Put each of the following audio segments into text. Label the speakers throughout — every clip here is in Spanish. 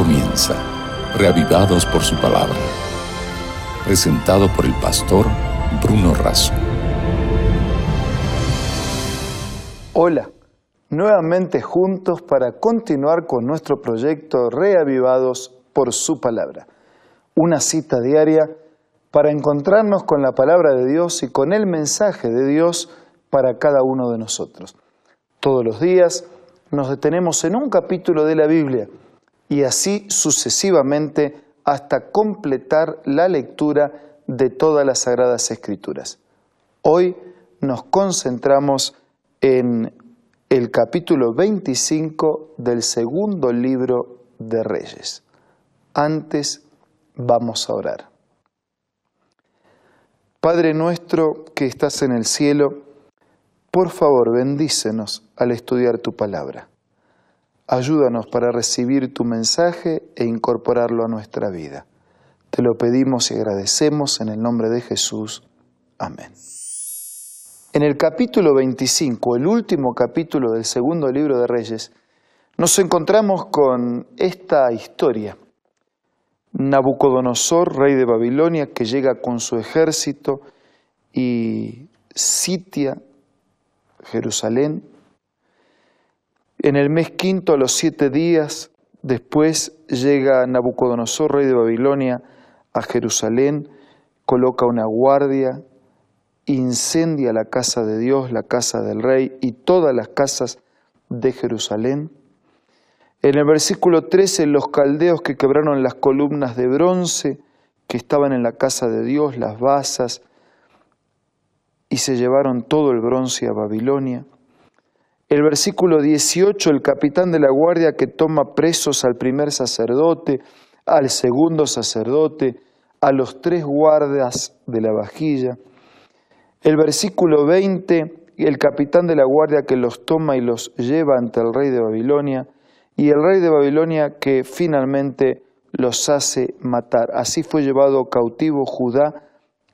Speaker 1: comienza, reavivados por su palabra. Presentado por el pastor Bruno Razo.
Speaker 2: Hola, nuevamente juntos para continuar con nuestro proyecto Reavivados por su palabra. Una cita diaria para encontrarnos con la palabra de Dios y con el mensaje de Dios para cada uno de nosotros. Todos los días nos detenemos en un capítulo de la Biblia y así sucesivamente hasta completar la lectura de todas las Sagradas Escrituras. Hoy nos concentramos en el capítulo 25 del segundo libro de Reyes. Antes vamos a orar. Padre nuestro que estás en el cielo, por favor bendícenos al estudiar tu palabra. Ayúdanos para recibir tu mensaje e incorporarlo a nuestra vida. Te lo pedimos y agradecemos en el nombre de Jesús. Amén. En el capítulo 25, el último capítulo del segundo libro de Reyes, nos encontramos con esta historia. Nabucodonosor, rey de Babilonia, que llega con su ejército y sitia Jerusalén. En el mes quinto, a los siete días después, llega Nabucodonosor, rey de Babilonia, a Jerusalén, coloca una guardia, incendia la casa de Dios, la casa del rey y todas las casas de Jerusalén. En el versículo 13, los caldeos que quebraron las columnas de bronce que estaban en la casa de Dios, las basas, y se llevaron todo el bronce a Babilonia. El versículo 18, el capitán de la guardia que toma presos al primer sacerdote, al segundo sacerdote, a los tres guardas de la vajilla. El versículo 20, el capitán de la guardia que los toma y los lleva ante el rey de Babilonia, y el rey de Babilonia que finalmente los hace matar. Así fue llevado cautivo Judá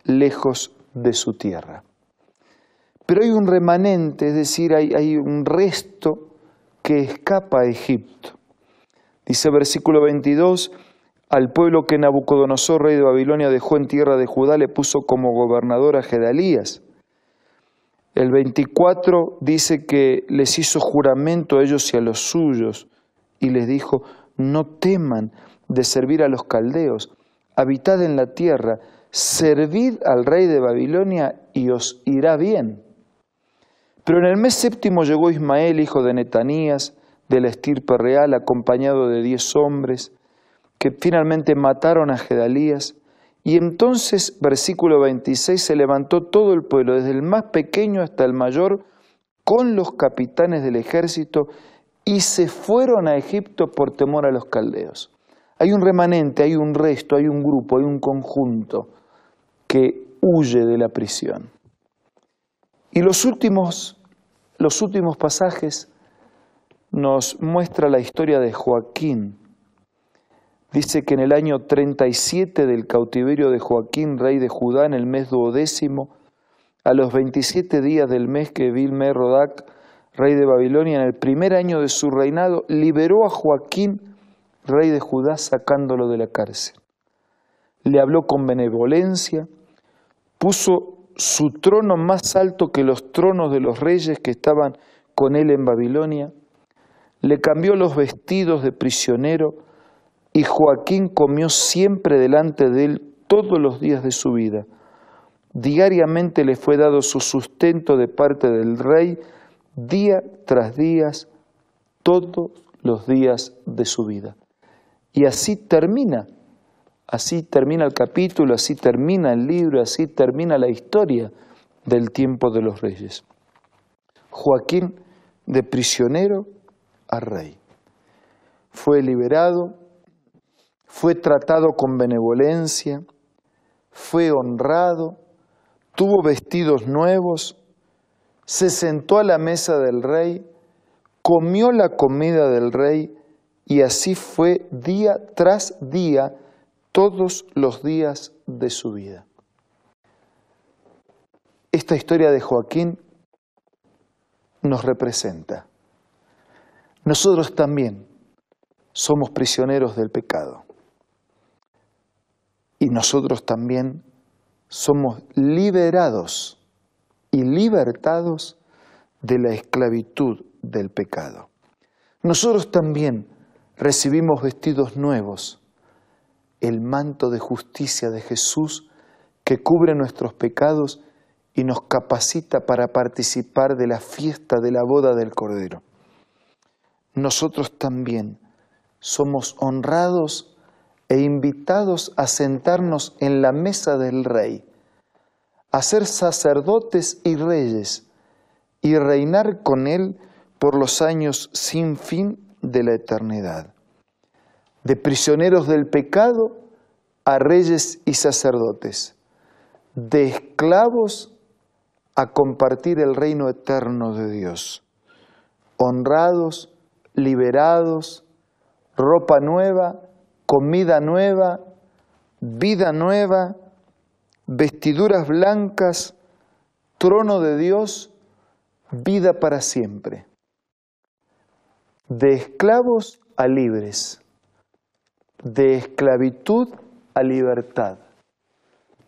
Speaker 2: lejos de su tierra. Pero hay un remanente, es decir, hay, un resto que escapa a Egipto. Dice versículo 22, al pueblo que Nabucodonosor, rey de Babilonia, dejó en tierra de Judá, le puso como gobernador a Gedalías. El 24 dice que les hizo juramento a ellos y a los suyos y les dijo, no teman de servir a los caldeos, habitad en la tierra, servid al rey de Babilonia y os irá bien. Pero en el mes séptimo llegó Ismael, hijo de Netanías, de la estirpe real, acompañado de diez hombres, que finalmente mataron a Gedalías. Y entonces, versículo 26, se levantó todo el pueblo, desde el más pequeño hasta el mayor, con los capitanes del ejército, y se fueron a Egipto por temor a los caldeos. Hay un remanente, hay un resto, hay un grupo, hay un conjunto que huye de la prisión. Y los últimos los últimos pasajes nos muestra la historia de Joaquín. Dice que en el año 37 del cautiverio de Joaquín, rey de Judá, en el mes duodécimo, a los 27 días del mes que Vilme Rodac, rey de Babilonia, en el primer año de su reinado, liberó a Joaquín, rey de Judá, sacándolo de la cárcel. Le habló con benevolencia, puso su trono más alto que los tronos de los reyes que estaban con él en Babilonia, le cambió los vestidos de prisionero y Joaquín comió siempre delante de él todos los días de su vida. Diariamente le fue dado su sustento de parte del rey, día tras día, todos los días de su vida. Y así termina Así termina el capítulo, así termina el libro, así termina la historia del tiempo de los reyes. Joaquín de prisionero a rey. Fue liberado, fue tratado con benevolencia, fue honrado, tuvo vestidos nuevos, se sentó a la mesa del rey, comió la comida del rey y así fue día tras día todos los días de su vida. Esta historia de Joaquín nos representa. Nosotros también somos prisioneros del pecado. Y nosotros también somos liberados y libertados de la esclavitud del pecado. Nosotros también recibimos vestidos nuevos, el manto de justicia de Jesús que cubre nuestros pecados y nos capacita para participar de la fiesta de la boda del Cordero. Nosotros también somos honrados e invitados a sentarnos en la mesa del Rey, a ser sacerdotes y reyes y reinar con Él por los años sin fin de la eternidad. De prisioneros del pecado a reyes y sacerdotes, de esclavos a compartir el reino eterno de Dios, honrados, liberados, ropa nueva, comida nueva, vida nueva, vestiduras blancas, trono de Dios, vida para siempre. De esclavos a libres, de esclavitud a libertad,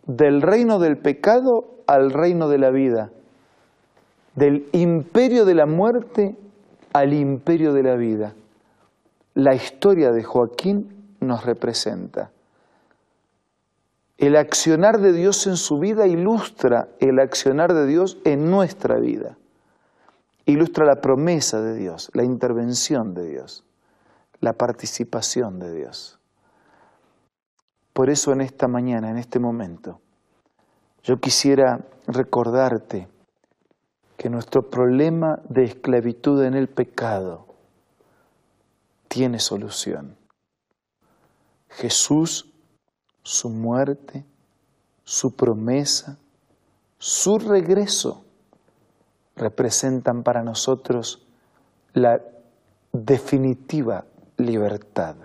Speaker 2: del reino del pecado al reino de la vida, del imperio de la muerte al imperio de la vida. La historia de Joaquín nos representa. El accionar de Dios en su vida ilustra el accionar de Dios en nuestra vida. Ilustra la promesa de Dios, la intervención de Dios, la participación de Dios. Por eso en esta mañana, en este momento, yo quisiera recordarte que nuestro problema de esclavitud en el pecado tiene solución. Jesús, su muerte, su promesa, su regreso representan para nosotros la definitiva libertad.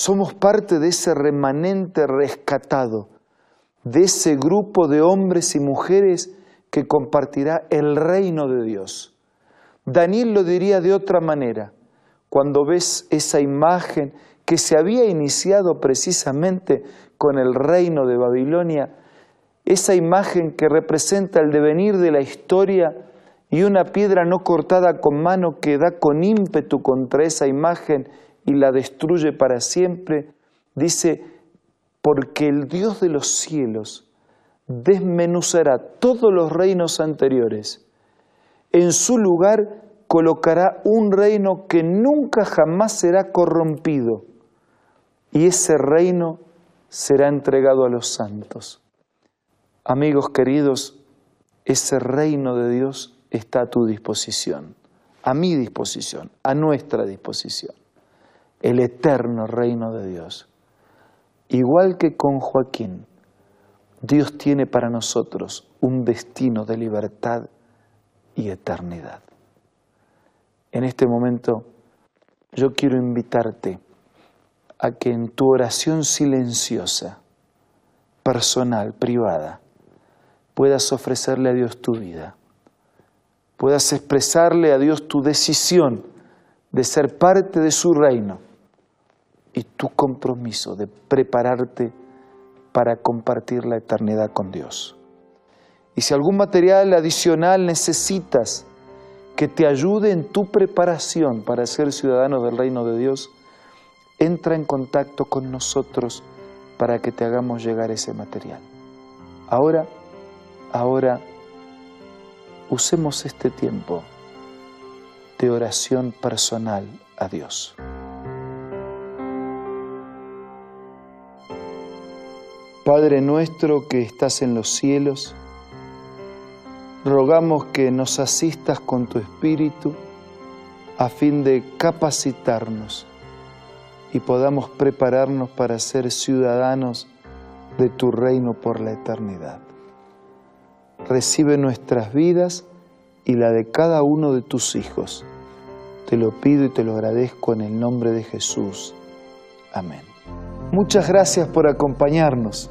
Speaker 2: Somos parte de ese remanente rescatado, de ese grupo de hombres y mujeres que compartirá el reino de Dios. Daniel lo diría de otra manera cuando ves esa imagen que se había iniciado precisamente con el reino de Babilonia, esa imagen que representa el devenir de la historia y una piedra no cortada con mano que da con ímpetu contra esa imagen y la destruye para siempre, dice, porque el Dios de los cielos desmenuzará todos los reinos anteriores. En su lugar colocará un reino que nunca jamás será corrompido y ese reino será entregado a los santos. Amigos queridos, ese reino de Dios está a tu disposición, a mi disposición, a nuestra disposición, el eterno reino de Dios. Igual que con Joaquín, Dios tiene para nosotros un destino de libertad y eternidad. En este momento yo quiero invitarte a que en tu oración silenciosa, personal, privada, puedas ofrecerle a Dios tu vida, puedas expresarle a Dios tu decisión de ser parte de su reino y tu compromiso de prepararte para compartir la eternidad con Dios. Y si algún material adicional necesitas, que te ayude en tu preparación para ser ciudadano del reino de Dios, entra en contacto con nosotros para que te hagamos llegar ese material. Ahora, ahora, usemos este tiempo de oración personal a Dios. Padre nuestro que estás en los cielos, rogamos que nos asistas con tu Espíritu a fin de capacitarnos y podamos prepararnos para ser ciudadanos de tu reino por la eternidad. Recibe nuestras vidas y la de cada uno de tus hijos. Te lo pido y te lo agradezco en el nombre de Jesús. Amén. Muchas gracias por acompañarnos.